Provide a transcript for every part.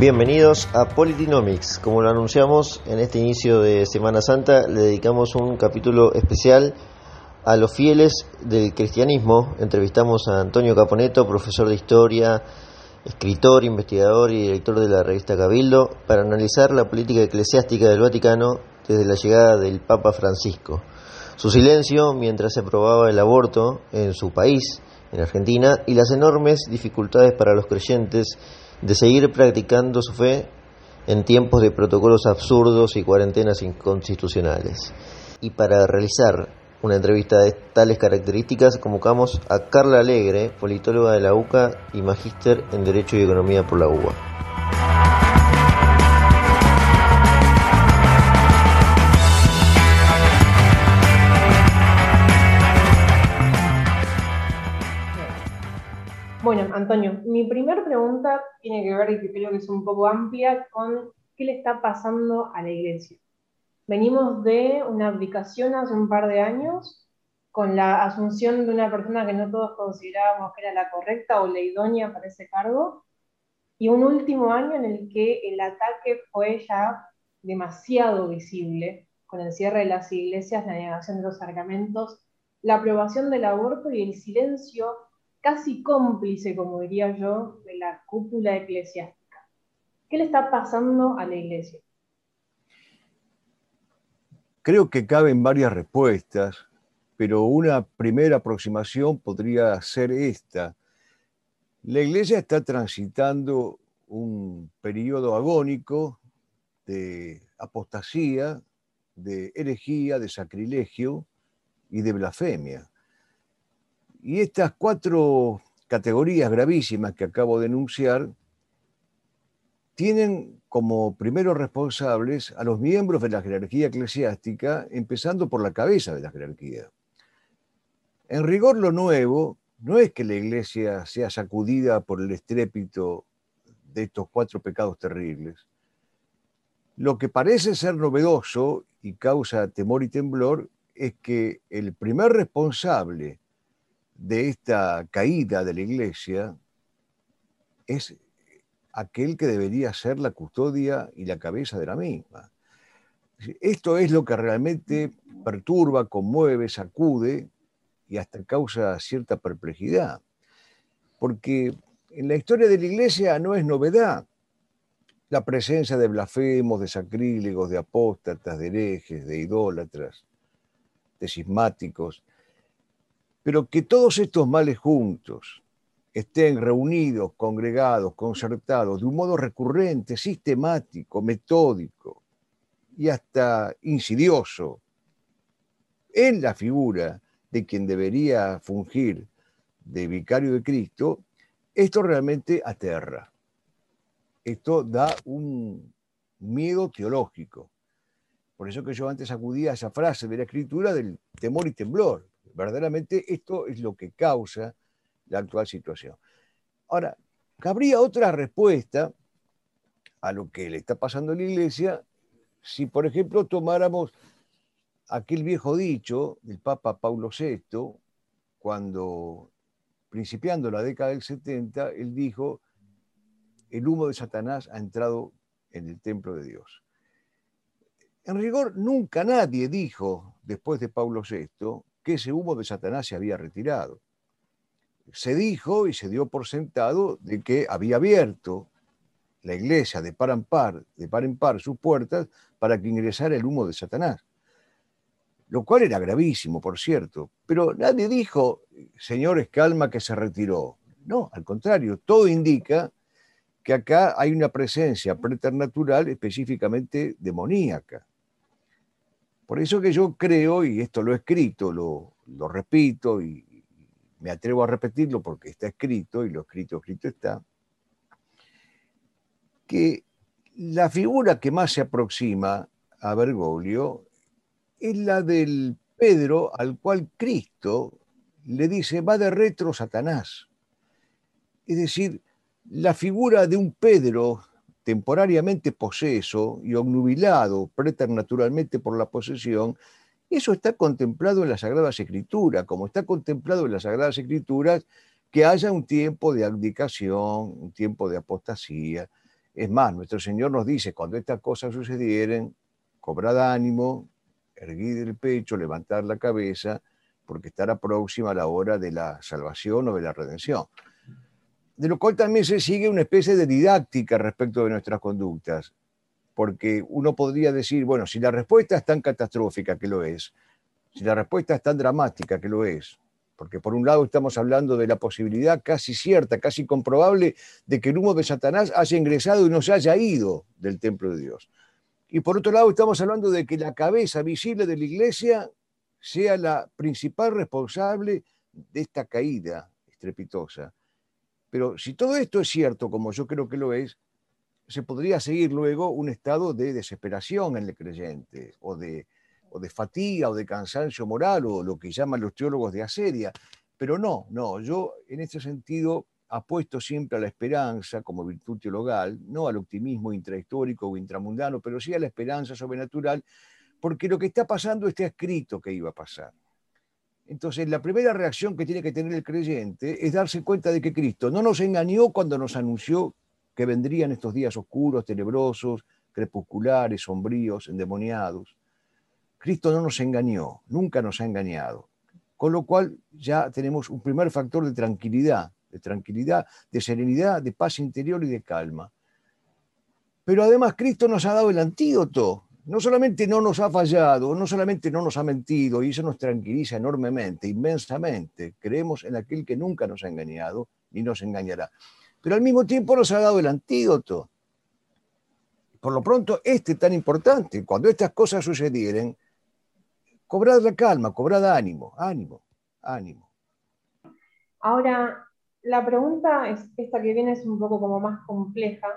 Bienvenidos a Politinomics. Como lo anunciamos en este inicio de Semana Santa, le dedicamos un capítulo especial a los fieles del cristianismo. Entrevistamos a Antonio Caponeto, profesor de historia, escritor, investigador y director de la revista Cabildo, para analizar la política eclesiástica del Vaticano desde la llegada del Papa Francisco. Su silencio mientras se aprobaba el aborto en su país, en Argentina, y las enormes dificultades para los creyentes de seguir practicando su fe en tiempos de protocolos absurdos y cuarentenas inconstitucionales. Y para realizar una entrevista de tales características convocamos a Carla Alegre, politóloga de la UCA y magíster en Derecho y Economía por la UBA. Antonio, mi primera pregunta tiene que ver, y creo que es un poco amplia, con qué le está pasando a la iglesia. Venimos de una abdicación hace un par de años, con la asunción de una persona que no todos considerábamos que era la correcta o la idónea para ese cargo, y un último año en el que el ataque fue ya demasiado visible, con el cierre de las iglesias, la negación de los sacramentos, la aprobación del aborto y el silencio casi cómplice, como diría yo, de la cúpula eclesiástica. ¿Qué le está pasando a la iglesia? Creo que caben varias respuestas, pero una primera aproximación podría ser esta. La iglesia está transitando un periodo agónico de apostasía, de herejía, de sacrilegio y de blasfemia. Y estas cuatro categorías gravísimas que acabo de enunciar tienen como primeros responsables a los miembros de la jerarquía eclesiástica, empezando por la cabeza de la jerarquía. En rigor lo nuevo no es que la iglesia sea sacudida por el estrépito de estos cuatro pecados terribles. Lo que parece ser novedoso y causa temor y temblor es que el primer responsable de esta caída de la iglesia es aquel que debería ser la custodia y la cabeza de la misma. Esto es lo que realmente perturba, conmueve, sacude y hasta causa cierta perplejidad. Porque en la historia de la iglesia no es novedad la presencia de blasfemos, de sacrílegos, de apóstatas, de herejes, de idólatras, de cismáticos, pero que todos estos males juntos estén reunidos, congregados, concertados, de un modo recurrente, sistemático, metódico y hasta insidioso, en la figura de quien debería fungir de vicario de Cristo, esto realmente aterra. Esto da un miedo teológico. Por eso que yo antes acudía a esa frase de la escritura del temor y temblor. Verdaderamente esto es lo que causa la actual situación. Ahora, cabría otra respuesta a lo que le está pasando a la iglesia si, por ejemplo, tomáramos aquel viejo dicho del Papa Paulo VI, cuando, principiando la década del 70, él dijo, el humo de Satanás ha entrado en el templo de Dios. En rigor, nunca nadie dijo, después de Paulo VI, que ese humo de Satanás se había retirado. Se dijo y se dio por sentado de que había abierto la iglesia de par en par, de par en par sus puertas para que ingresara el humo de Satanás. Lo cual era gravísimo, por cierto. Pero nadie dijo, señores, calma que se retiró. No, al contrario, todo indica que acá hay una presencia preternatural específicamente demoníaca. Por eso que yo creo, y esto lo he escrito, lo, repito y me atrevo a repetirlo porque está escrito y lo escrito, escrito está, que la figura que más se aproxima a Bergoglio es la del Pedro al cual Cristo le dice, va de retro Satanás. Es decir, la figura de un Pedro temporariamente poseso y obnubilado preternaturalmente por la posesión, eso está contemplado en las Sagradas Escrituras, como está contemplado en las Sagradas Escrituras que haya un tiempo de abdicación, un tiempo de apostasía, Es más, nuestro Señor nos dice, cuando estas cosas sucedieren, cobrad ánimo, erguid el pecho, levantar la cabeza, porque estará próxima la hora de la salvación o de la redención. De lo cual también se sigue una especie de didáctica respecto de nuestras conductas, porque uno podría decir, bueno, si la respuesta es tan catastrófica que lo es, si la respuesta es tan dramática que lo es, porque por un lado estamos hablando de la posibilidad casi cierta, casi comprobable, de que el humo de Satanás haya ingresado y no se haya ido del templo de Dios. Y por otro lado estamos hablando de que la cabeza visible de la iglesia sea la principal responsable de esta caída estrepitosa. Pero si todo esto es cierto, como yo creo que lo es, se podría seguir luego un estado de desesperación en el creyente, o de, fatiga, o de cansancio moral, o lo que llaman los teólogos de asedia. Pero no, no, yo en este sentido apuesto siempre a la esperanza como virtud teologal, no al optimismo intrahistórico o intramundano, pero sí a la esperanza sobrenatural, porque lo que está pasando está escrito que iba a pasar. Entonces, la primera reacción que tiene que tener el creyente es darse cuenta de que Cristo no nos engañó cuando nos anunció que vendrían estos días oscuros, tenebrosos, crepusculares, sombríos, endemoniados. Cristo no nos engañó, nunca nos ha engañado. Con lo cual ya tenemos un primer factor de tranquilidad, de tranquilidad, de serenidad, de paz interior y de calma. Pero además Cristo nos ha dado el antídoto. No solamente no nos ha fallado, no solamente no nos ha mentido, y eso nos tranquiliza enormemente, inmensamente. Creemos en aquel que nunca nos ha engañado ni nos engañará. Pero al mismo tiempo nos ha dado el antídoto. Por lo pronto, este tan importante, cuando estas cosas sucedieren, cobrad la calma, cobrad ánimo, ánimo, ánimo. Ahora, la pregunta es esta que viene es un poco como más compleja.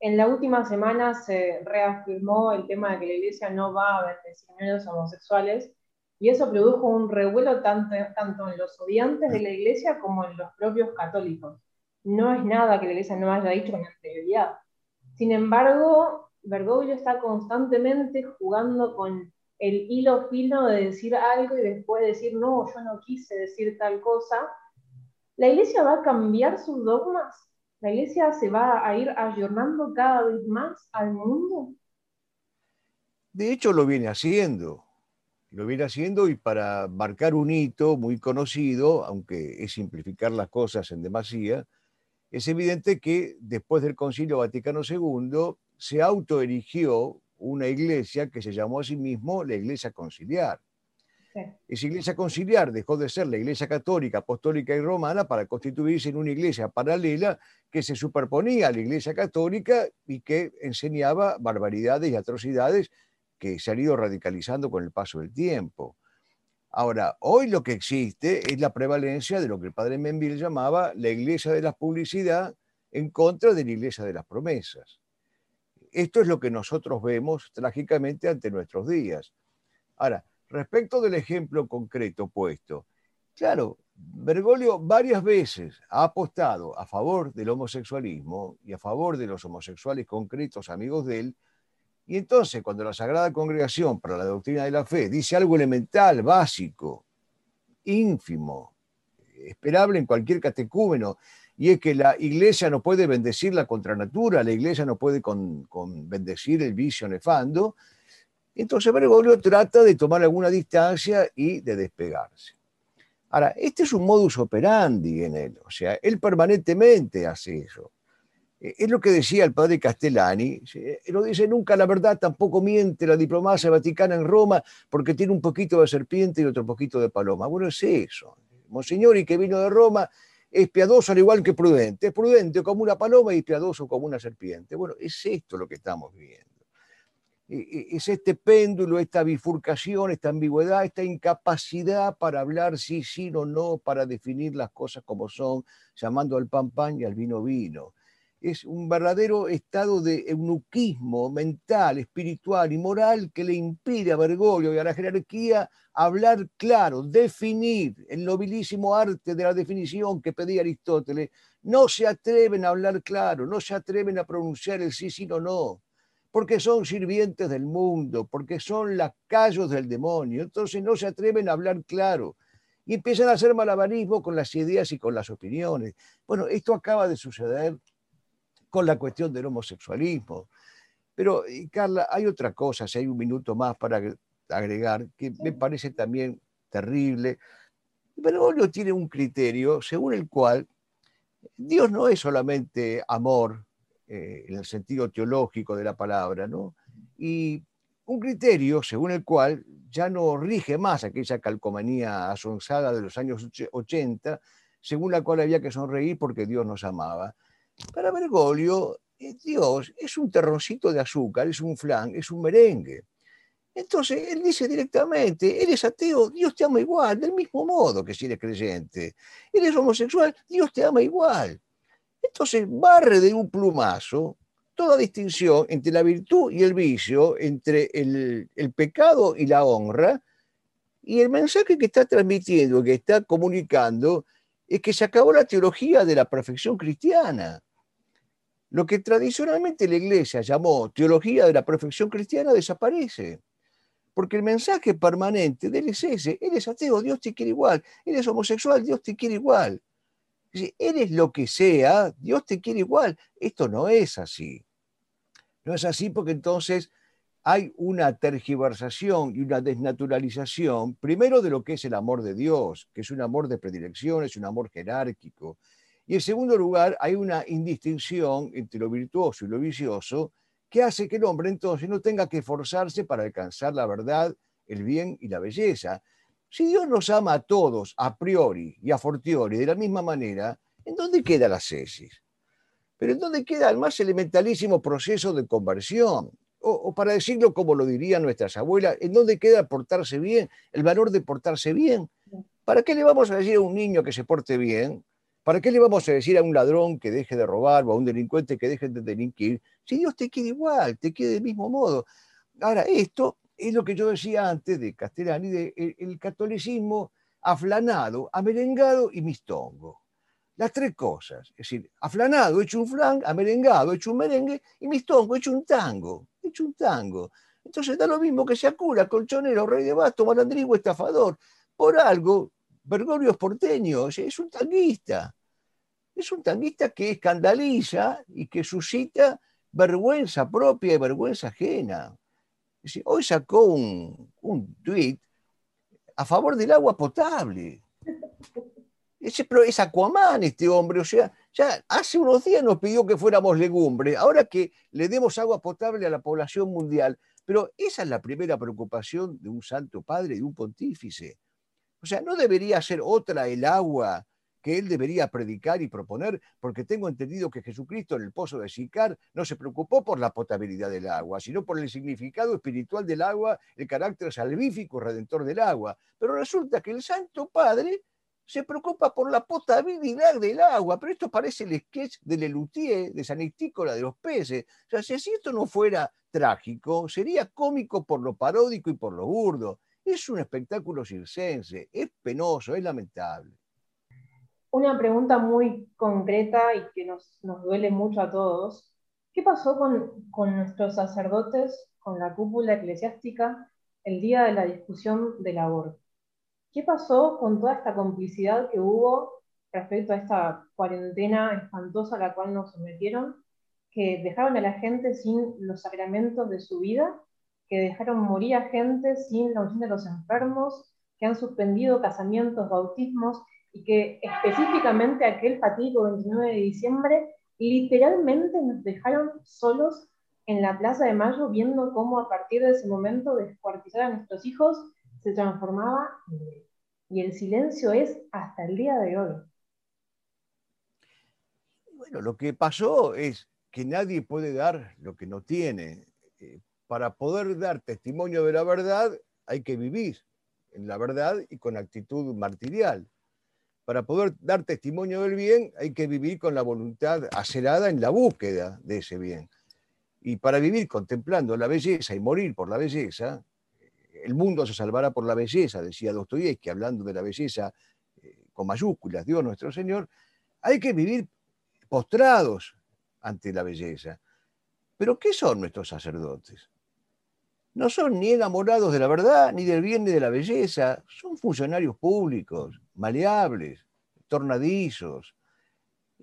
En la última semana se reafirmó el tema de que la iglesia no va a los homosexuales y eso produjo un revuelo tanto, tanto en los odiantes de la iglesia como en los propios católicos. No es nada que la iglesia no haya dicho con anterioridad. Sin embargo, Bergoglio está constantemente jugando con el hilo fino de decir algo y después decir, no, yo no quise decir tal cosa, ¿La iglesia va a cambiar sus dogmas? ¿La iglesia se va a ir ayornando cada vez más al mundo? De hecho, lo viene haciendo. Lo viene haciendo y para marcar un hito muy conocido, aunque es simplificar las cosas en demasía, es evidente que después del Concilio Vaticano II se autoerigió una iglesia que se llamó a sí mismo la Iglesia Conciliar. Esa iglesia conciliar dejó de ser la iglesia católica, apostólica y romana para constituirse en una iglesia paralela que se superponía a la iglesia católica y que enseñaba barbaridades y atrocidades que se han ido radicalizando con el paso del tiempo. Ahora, hoy lo que existe es la prevalencia de lo que el padre Menville llamaba la iglesia de la publicidad en contra de la iglesia de las promesas. Esto es lo que nosotros vemos trágicamente ante nuestros días. Ahora, Respecto del ejemplo concreto puesto, claro, Bergoglio varias veces ha apostado a favor del homosexualismo y a favor de los homosexuales concretos amigos de él, y entonces cuando la Sagrada Congregación para la Doctrina de la Fe dice algo elemental, básico, ínfimo, esperable en cualquier catecúmeno, y es que la iglesia no puede bendecir la contranatura, la iglesia no puede con, con bendecir el vicio nefando, entonces Bergoglio trata de tomar alguna distancia y de despegarse. Ahora, este es un modus operandi en él, o sea, él permanentemente hace eso. Eh, es lo que decía el padre Castellani, no dice nunca la verdad, tampoco miente la diplomacia vaticana en Roma porque tiene un poquito de serpiente y otro poquito de paloma. Bueno, es eso. Monseñor y que vino de Roma es piadoso al igual que prudente. Es prudente como una paloma y piadoso como una serpiente. Bueno, es esto lo que estamos viendo. E, e, es este péndulo, esta bifurcación, esta ambigüedad, esta incapacidad para hablar sí, sí o no, para definir las cosas como son, llamando al pan pan y al vino vino. Es un verdadero estado de eunuquismo mental, espiritual y moral que le impide a Bergoglio y a la jerarquía hablar claro, definir el nobilísimo arte de la definición que pedía Aristóteles. No se atreven a hablar claro, no se atreven a pronunciar el sí, sí o no porque son sirvientes del mundo, porque son lacayos del demonio, entonces no se atreven a hablar claro y empiezan a hacer malabarismo con las ideas y con las opiniones. Bueno, esto acaba de suceder con la cuestión del homosexualismo. Pero, Carla, hay otra cosa, si hay un minuto más para agregar, que me parece también terrible. Bergoglio tiene un criterio según el cual Dios no es solamente amor eh, en el sentido teológico de la palabra, ¿no? Y un criterio según el cual ya no rige más aquella calcomanía asonsada de los años 80, según la cual había que sonreír porque Dios nos amaba. Para Bergoglio, eh, Dios es un terroncito de azúcar, es un flan, es un merengue. Entonces, él dice directamente, eres ateo, Dios te ama igual, del mismo modo que si eres creyente. Eres homosexual, Dios te ama igual. Entonces, barre de un plumazo toda distinción entre la virtud y el vicio, entre el, pecado y la honra, y el mensaje que está transmitiendo, que está comunicando, es que se acabó la teología de la perfección cristiana. Lo que tradicionalmente la iglesia llamó teología de la perfección cristiana desaparece. Porque el mensaje permanente de él es ese. Eres ateo, Dios te quiere igual. Eres homosexual, Dios te quiere igual. Eres lo que sea, Dios te quiere igual. Esto no es así. No es así porque entonces hay una tergiversación y una desnaturalización, primero de lo que es el amor de Dios, que es un amor de predilección, es un amor jerárquico, y en segundo lugar, hay una indistinción entre lo virtuoso y lo vicioso que hace que el hombre entonces no tenga que esforzarse para alcanzar la verdad, el bien y la belleza. Si Dios nos ama a todos a priori y a fortiori de la misma manera, ¿en dónde queda la cesis? Pero ¿en dónde queda el más elementalísimo proceso de conversión? O, para decirlo como lo dirían nuestras abuelas, ¿en dónde queda portarse bien? El valor de portarse bien. ¿Para qué le vamos a decir a un niño que se porte bien ¿Para qué le vamos a decir a un ladrón que deje de robar o a un delincuente que deje de delinquir? Si Dios te quiere igual, te quiere del mismo modo. Ahora, esto es lo que yo decía antes de Castellani, de el, catolicismo aflanado, amerengado y mistongo. Las tres cosas. Es decir, aflanado, hecho un flan, amerengado, hecho un merengue, y mistongo, hecho un tango. Hecho un tango. Entonces da lo mismo que sea cura, colchonero, rey de basto, malandrigo, estafador. Por algo, Bergoglio es es un tanguista es un tanguista que escandaliza y que suscita vergüenza propia y vergüenza ajena. Hoy sacó un, un tuit a favor del agua potable. Ese, es Aquaman este hombre, o sea, ya hace unos días nos pidió que fuéramos legumbre, ahora que le demos agua potable a la población mundial, pero esa es la primera preocupación de un santo padre, de un pontífice. O sea, no debería ser otra el agua que él debería predicar y proponer, porque tengo entendido que Jesucristo en el pozo de Sicar no se preocupó por la potabilidad del agua, sino por el significado espiritual del agua, el carácter salvífico redentor del agua. Pero resulta que el Santo Padre se preocupa por la potabilidad del agua, pero esto parece el sketch de Lelutier, de San Istícola de los peces. O sea, si esto no fuera trágico, sería cómico por lo paródico y por lo burdo. Es un espectáculo circense, es penoso, es lamentable una pregunta muy concreta y que nos, duele mucho a todos. ¿Qué pasó con, con, nuestros sacerdotes, con la cúpula eclesiástica, el día de la discusión del aborto? ¿Qué pasó con toda esta complicidad que hubo respecto a esta cuarentena espantosa a la cual nos sometieron, que dejaron a la gente sin los sacramentos de su vida, que dejaron morir a gente sin la unción de los enfermos, que han suspendido casamientos, bautismos, y que específicamente aquel fatídico 29 de diciembre literalmente nos dejaron solos en la Plaza de Mayo viendo cómo a partir de ese momento descuartizar a nuestros hijos se transformaba en. Y el silencio es hasta el día de hoy. Bueno, lo que pasó es que nadie puede dar lo que no tiene. Eh, para poder dar testimonio de la verdad hay que vivir en la verdad y con actitud martirial para poder dar testimonio del bien hay que vivir con la voluntad acerada en la búsqueda de ese bien. Y para vivir contemplando la belleza y morir por la belleza, el mundo se salvará por la belleza, decía Dostoyevsky, hablando de la belleza eh, con mayúsculas, Dios nuestro Señor, hay que vivir postrados ante la belleza. Pero ¿qué son nuestros sacerdotes? No son ni enamorados de la verdad, ni del bien, ni de la belleza, son funcionarios públicos, maleables, tornadizos,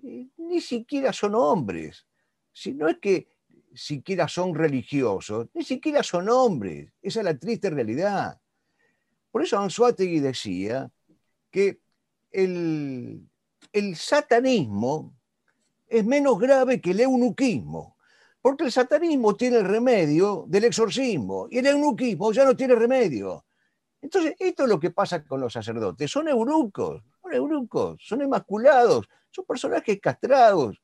ni siquiera son hombres. si no es que siquiera son religiosos, ni siquiera son hombres. Esa es la triste realidad. Por eso Anzuategui decía que el, el satanismo es menos grave que el eunuquismo, porque el satanismo tiene el remedio del exorcismo y el eunuquismo ya no tiene remedio. Entonces, esto es lo que pasa con los sacerdotes. Son eunucos, son eunucos, son emasculados, son personajes castrados,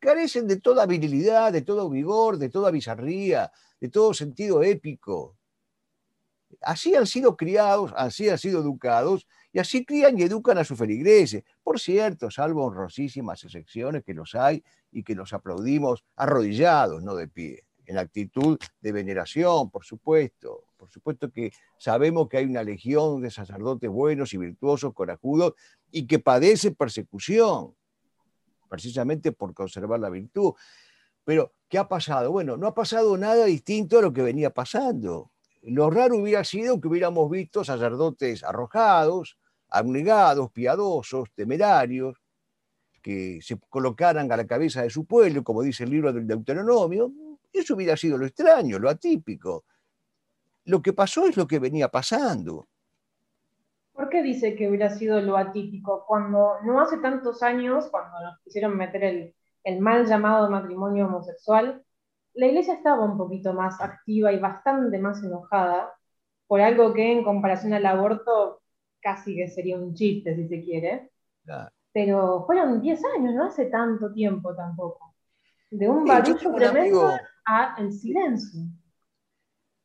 carecen de toda virilidad, de todo vigor, de toda bizarría, de todo sentido épico. Así han sido criados, así han sido educados, y así crían y educan a sus feligreses. Por cierto, salvo honrosísimas excepciones que los hay y que los aplaudimos arrodillados, no de pie, en actitud de veneración, por supuesto. Por supuesto que sabemos que hay una legión de sacerdotes buenos y virtuosos, corajudos, y que padecen persecución precisamente por conservar la virtud. Pero, ¿qué ha pasado? Bueno, no ha pasado nada distinto a lo que venía pasando. Lo raro hubiera sido que hubiéramos visto sacerdotes arrojados, abnegados, piadosos, temerarios, que se colocaran a la cabeza de su pueblo, como dice el libro del Deuteronomio. Eso hubiera sido lo extraño, lo atípico. Lo que pasó es lo que venía pasando. ¿Por qué dice que hubiera sido lo atípico? Cuando no hace tantos años, cuando nos quisieron meter el, mal llamado matrimonio homosexual, la iglesia estaba un poquito más activa y bastante más enojada por algo que en comparación al aborto casi que sería un chiste, si se quiere. Pero fueron 10 años, no hace tanto tiempo tampoco. De un barullo tremendo a el silencio.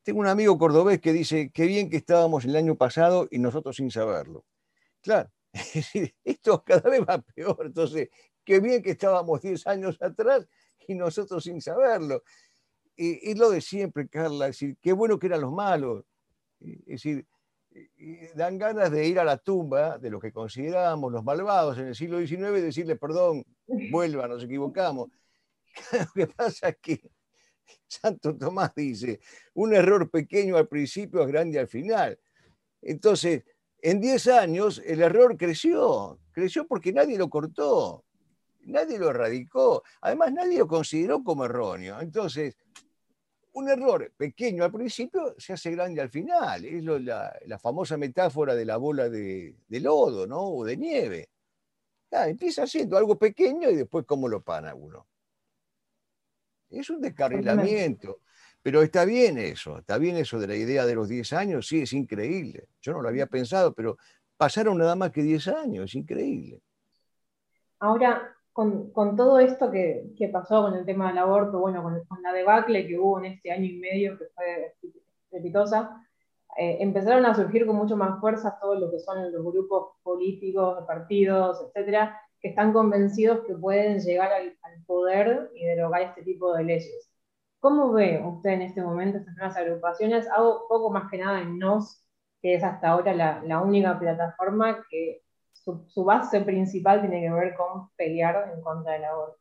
Tengo un amigo cordobés que dice, qué bien que estábamos el año pasado y nosotros sin saberlo. Claro, esto cada vez va peor. Entonces, qué bien que estábamos 10 años atrás y nosotros sin saberlo. Es lo de siempre, Carla, es decir, qué bueno que eran los malos. Es decir, dan ganas de ir a la tumba de los que considerábamos los malvados en el siglo XIX y decirle, perdón, vuelva, nos equivocamos. Lo que pasa es que Santo Tomás dice, un error pequeño al principio es grande al final. Entonces, en 10 años el error creció, creció porque nadie lo cortó, nadie lo erradicó, además nadie lo consideró como erróneo. Entonces, un error pequeño al principio se hace grande al final. Es la, famosa metáfora de la bola de, lodo, ¿no? O de nieve. empieza siendo algo pequeño y después cómo lo pana uno. Es un descarrilamiento. Pero está bien eso, está bien eso de la idea de los 10 años, sí, es increíble. Yo no lo había pensado, pero pasaron nada más que 10 años, es increíble. Ahora, con, todo esto que, pasó con el tema del aborto, bueno, con, la debacle que hubo en este año y medio, que fue exitosa, eh, empezaron a surgir con mucho más fuerza todos lo que son los grupos políticos, partidos, etcétera, que están convencidos que pueden llegar al, poder y derogar este tipo de leyes. ¿Cómo ve usted en este momento estas nuevas agrupaciones? Hago poco más que nada en NOS, que es hasta ahora la, única plataforma que su, base principal tiene que ver con pelear en contra del aborto.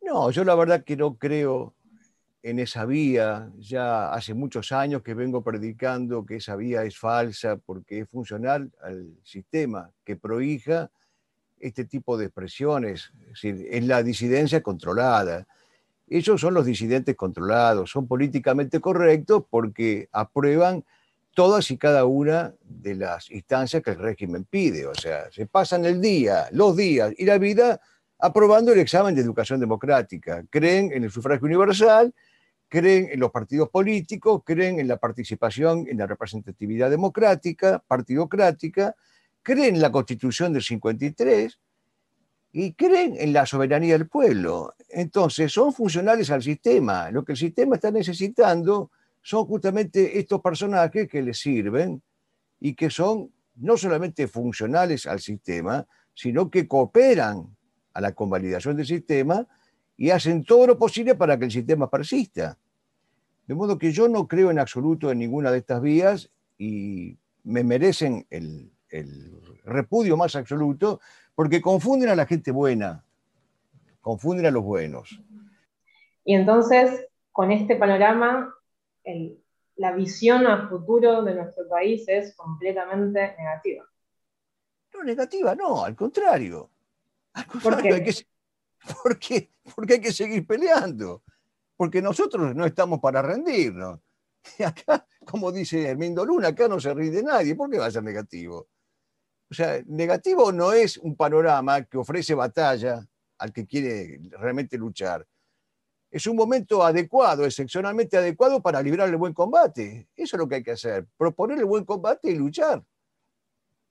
No, yo la verdad que no creo en esa vía. Ya hace muchos años que vengo predicando que esa vía es falsa porque es funcional al sistema que prohija este tipo de expresiones, es decir, es la disidencia controlada. Ellos son los disidentes controlados, son políticamente correctos porque aprueban todas y cada una de las instancias que el régimen pide. O sea, se pasan el día, los días y la vida aprobando el examen de educación democrática. Creen en el sufragio universal, creen en los partidos políticos, creen en la participación en la representatividad democrática, partidocrática, creen en la constitución del 53 y creen en la soberanía del pueblo. Entonces, son funcionales al sistema. Lo que el sistema está necesitando son justamente estos personajes que le sirven y que son no solamente funcionales al sistema, sino que cooperan a la convalidación del sistema y hacen todo lo posible para que el sistema persista. De modo que yo no creo en absoluto en ninguna de estas vías y me merecen el, el repudio más absoluto, porque confunden a la gente buena, confunden a los buenos. Y entonces, con este panorama, la visión a futuro de nuestro país es completamente negativa. No, negativa, no, al contrario. Al contrario, Porque, porque hay que seguir peleando. Porque nosotros no estamos para rendirnos. Y acá, como dice Hermindo Luna, acá no se rinde nadie. ¿Por qué va a ser negativo? O sea, negativo no es un panorama que ofrece batalla al que quiere realmente luchar. Es un momento adecuado, excepcionalmente adecuado para librar el buen combate. Eso es lo que hay que hacer, proponer el buen combate y luchar.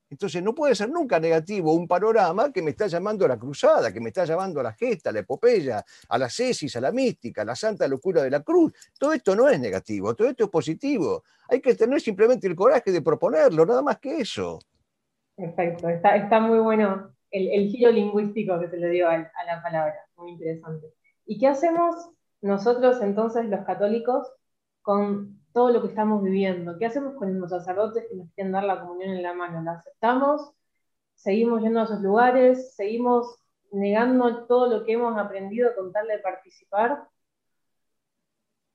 Entonces no puede ser nunca negativo un panorama que me está llamando a la cruzada, que me está llamando a la gesta, a la epopeya, a la cesis, a la mística, a la santa locura de la cruz. Todo esto no es negativo, todo esto es positivo. Hay que tener simplemente el coraje de proponerlo, nada más que eso. Perfecto, está, muy bueno el, giro lingüístico que se le dio a, a la palabra, muy interesante. ¿Y qué hacemos nosotros entonces los católicos con todo lo que estamos viviendo. ¿Qué hacemos con los sacerdotes que nos quieren dar la comunión en la mano? ¿La aceptamos? ¿Seguimos yendo a esos lugares? ¿Seguimos negando todo lo que hemos aprendido con tal de participar?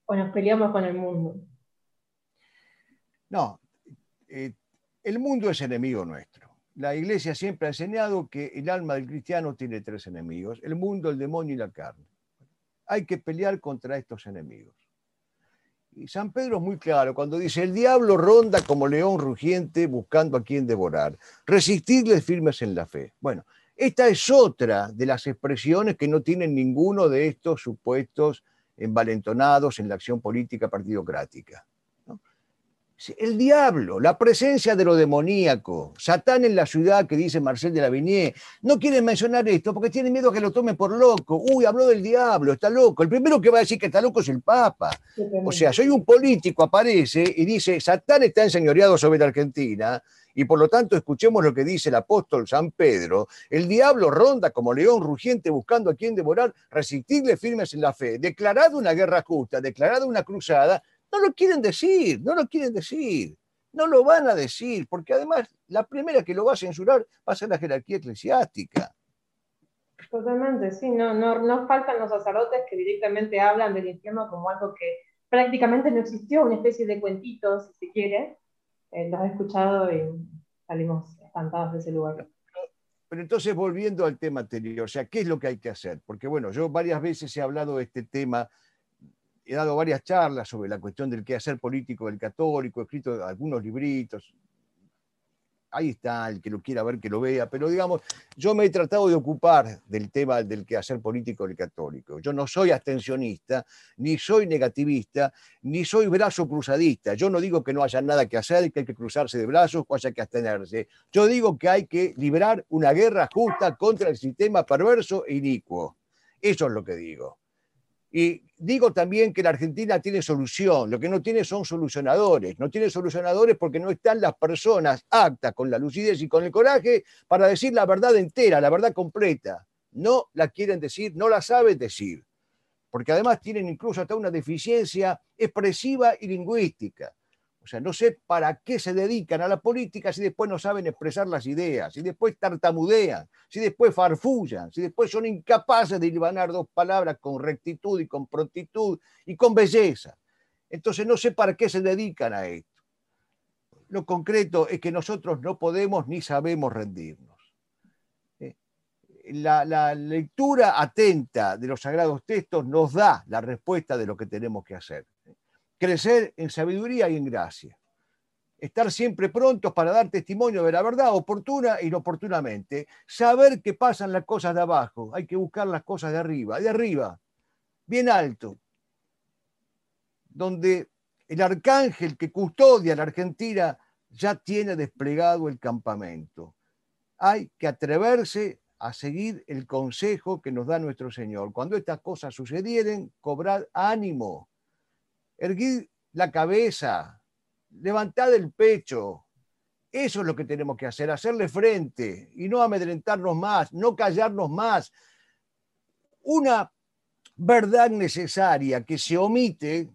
¿O nos peleamos con el mundo? No, eh, el mundo es enemigo nuestro. La iglesia siempre ha enseñado que el alma del cristiano tiene tres enemigos, el mundo, el demonio y la carne. Hay que pelear contra estos enemigos. Y San Pedro es muy claro cuando dice, el diablo ronda como león rugiente buscando a quien devorar. Resistidles firmes en la fe. Bueno, esta es otra de las expresiones que no tienen ninguno de estos supuestos envalentonados en la acción política partidocrática el diablo, la presencia de lo demoníaco, Satán en la ciudad que dice Marcel de la Vigne, no quieren mencionar esto porque tienen miedo a que lo tomen por loco. Uy, habló del diablo, está loco. El primero que va a decir que está loco es el Papa. O sea, soy un político, aparece y dice, Satán está enseñoreado sobre Argentina y por lo tanto escuchemos lo que dice el apóstol San Pedro, el diablo ronda como león rugiente buscando a quien devorar, resistirle firmes en la fe, declarado una guerra justa, declarada una cruzada, no lo quieren decir, no lo quieren decir, no lo van a decir, porque además la primera que lo va a censurar va a ser la jerarquía eclesiástica. Totalmente, sí, no, no, faltan los sacerdotes que directamente hablan del infierno como algo que prácticamente no existió, una especie de cuentitos, si se quiere. Eh, los he escuchado y salimos espantados de ese lugar. Pero entonces, volviendo al tema anterior, o sea, ¿qué es lo que hay que hacer? Porque bueno, yo varias veces he hablado de este tema he dado varias charlas sobre la cuestión del quehacer político del católico, he escrito algunos libritos. Ahí está, el que lo quiera ver, que lo vea, pero digamos, yo me he tratado de ocupar del tema del quehacer político del católico. Yo no soy abstencionista, ni soy negativista, ni soy brazo cruzadista. Yo no digo que no haya nada que hacer, que hay que cruzarse de brazos o haya que abstenerse. Yo digo que hay que librar una guerra justa contra el sistema perverso e inicuo. Eso es lo que digo. Y digo también que la Argentina tiene solución, lo que no tiene son solucionadores, no tiene solucionadores porque no están las personas aptas con la lucidez y con el coraje para decir la verdad entera, la verdad completa. No la quieren decir, no la saben decir, porque además tienen incluso hasta una deficiencia expresiva y lingüística. O sea, no sé para qué se dedican a la política si después no saben expresar las ideas, si después tartamudean, si después farfullan, si después son incapaces de hilvanar dos palabras con rectitud y con prontitud y con belleza. Entonces no sé para qué se dedican a esto. Lo concreto es que nosotros no podemos ni sabemos rendirnos. Eh, la, la, lectura atenta de los sagrados textos nos da la respuesta de lo que tenemos que hacer crecer en sabiduría y en gracia. Estar siempre prontos para dar testimonio de la verdad oportuna e inoportunamente. Saber que pasan las cosas de abajo. Hay que buscar las cosas de arriba, de arriba, bien alto. Donde el arcángel que custodia la Argentina ya tiene desplegado el campamento. Hay que atreverse a seguir el consejo que nos da nuestro Señor. Cuando estas cosas sucedieren, cobrad ánimo erguid la cabeza, levantad el pecho. Eso es lo que tenemos que hacer, hacerle frente y no amedrentarnos más, no callarnos más. Una verdad necesaria que se omite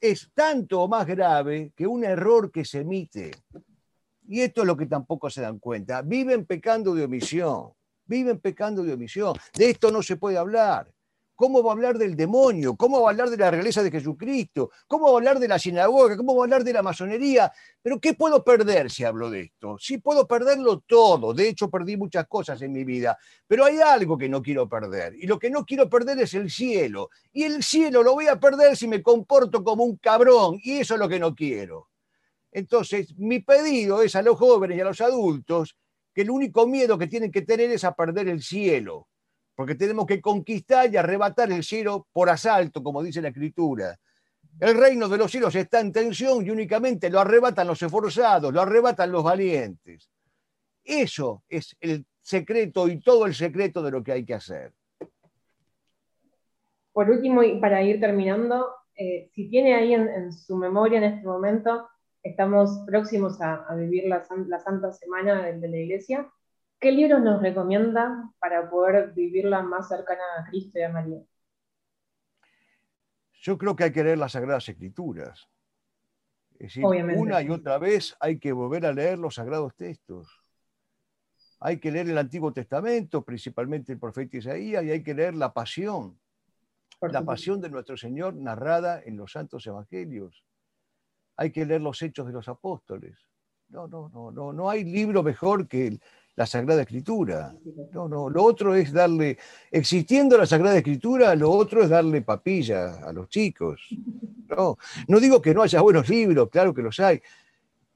es tanto más grave que un error que se emite. Y esto es lo que tampoco se dan cuenta. Viven pecando de omisión, viven pecando de omisión. De esto no se puede hablar. ¿Cómo va a hablar del demonio? ¿Cómo va a hablar de la realeza de Jesucristo? ¿Cómo va a hablar de la sinagoga? ¿Cómo va a hablar de la masonería? Pero ¿qué puedo perder si hablo de esto? Sí puedo perderlo todo. De hecho, perdí muchas cosas en mi vida. Pero hay algo que no quiero perder. Y lo que no quiero perder es el cielo. Y el cielo lo voy a perder si me comporto como un cabrón. Y eso es lo que no quiero. Entonces, mi pedido es a los jóvenes y a los adultos que el único miedo que tienen que tener es a perder el cielo porque tenemos que conquistar y arrebatar el cielo por asalto, como dice la escritura. El reino de los cielos está en tensión y únicamente lo arrebatan los esforzados, lo arrebatan los valientes. Eso es el secreto y todo el secreto de lo que hay que hacer. Por último, y para ir terminando, eh, si tiene ahí en, su memoria en este momento, estamos próximos a, vivir la, Santa Semana de la Iglesia, ¿Qué libros nos recomienda para poder vivirla más cercana a Cristo y a María? Yo creo que hay que leer las Sagradas Escrituras. Es decir, una y otra vez hay que volver a leer los sagrados textos. Hay que leer el Antiguo Testamento, principalmente el profeta Isaías, y hay que leer la pasión, la pasión de nuestro Señor narrada en los santos evangelios. Hay que leer los hechos de los apóstoles. No, no, no, no, no hay libro mejor que el, la Sagrada Escritura. No, no, lo otro es darle, existiendo la Sagrada Escritura, lo otro es darle papilla a los chicos. No, no digo que no haya buenos libros, claro que los hay,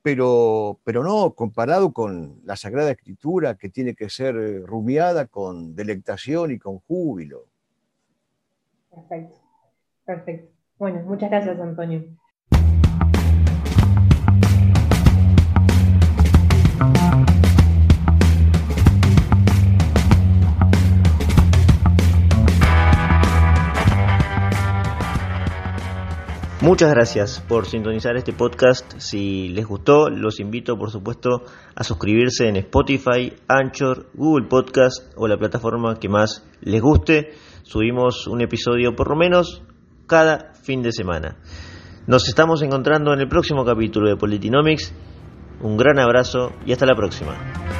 pero, pero no, comparado con la Sagrada Escritura que tiene que ser eh, rumiada con delectación y con júbilo. Perfecto, perfecto. Bueno, muchas gracias, Antonio. Muchas gracias por sintonizar este podcast. Si les gustó, los invito por supuesto a suscribirse en Spotify, Anchor, Google Podcast o la plataforma que más les guste. Subimos un episodio por lo menos cada fin de semana. Nos estamos encontrando en el próximo capítulo de Politinomics. Un gran abrazo y hasta la próxima.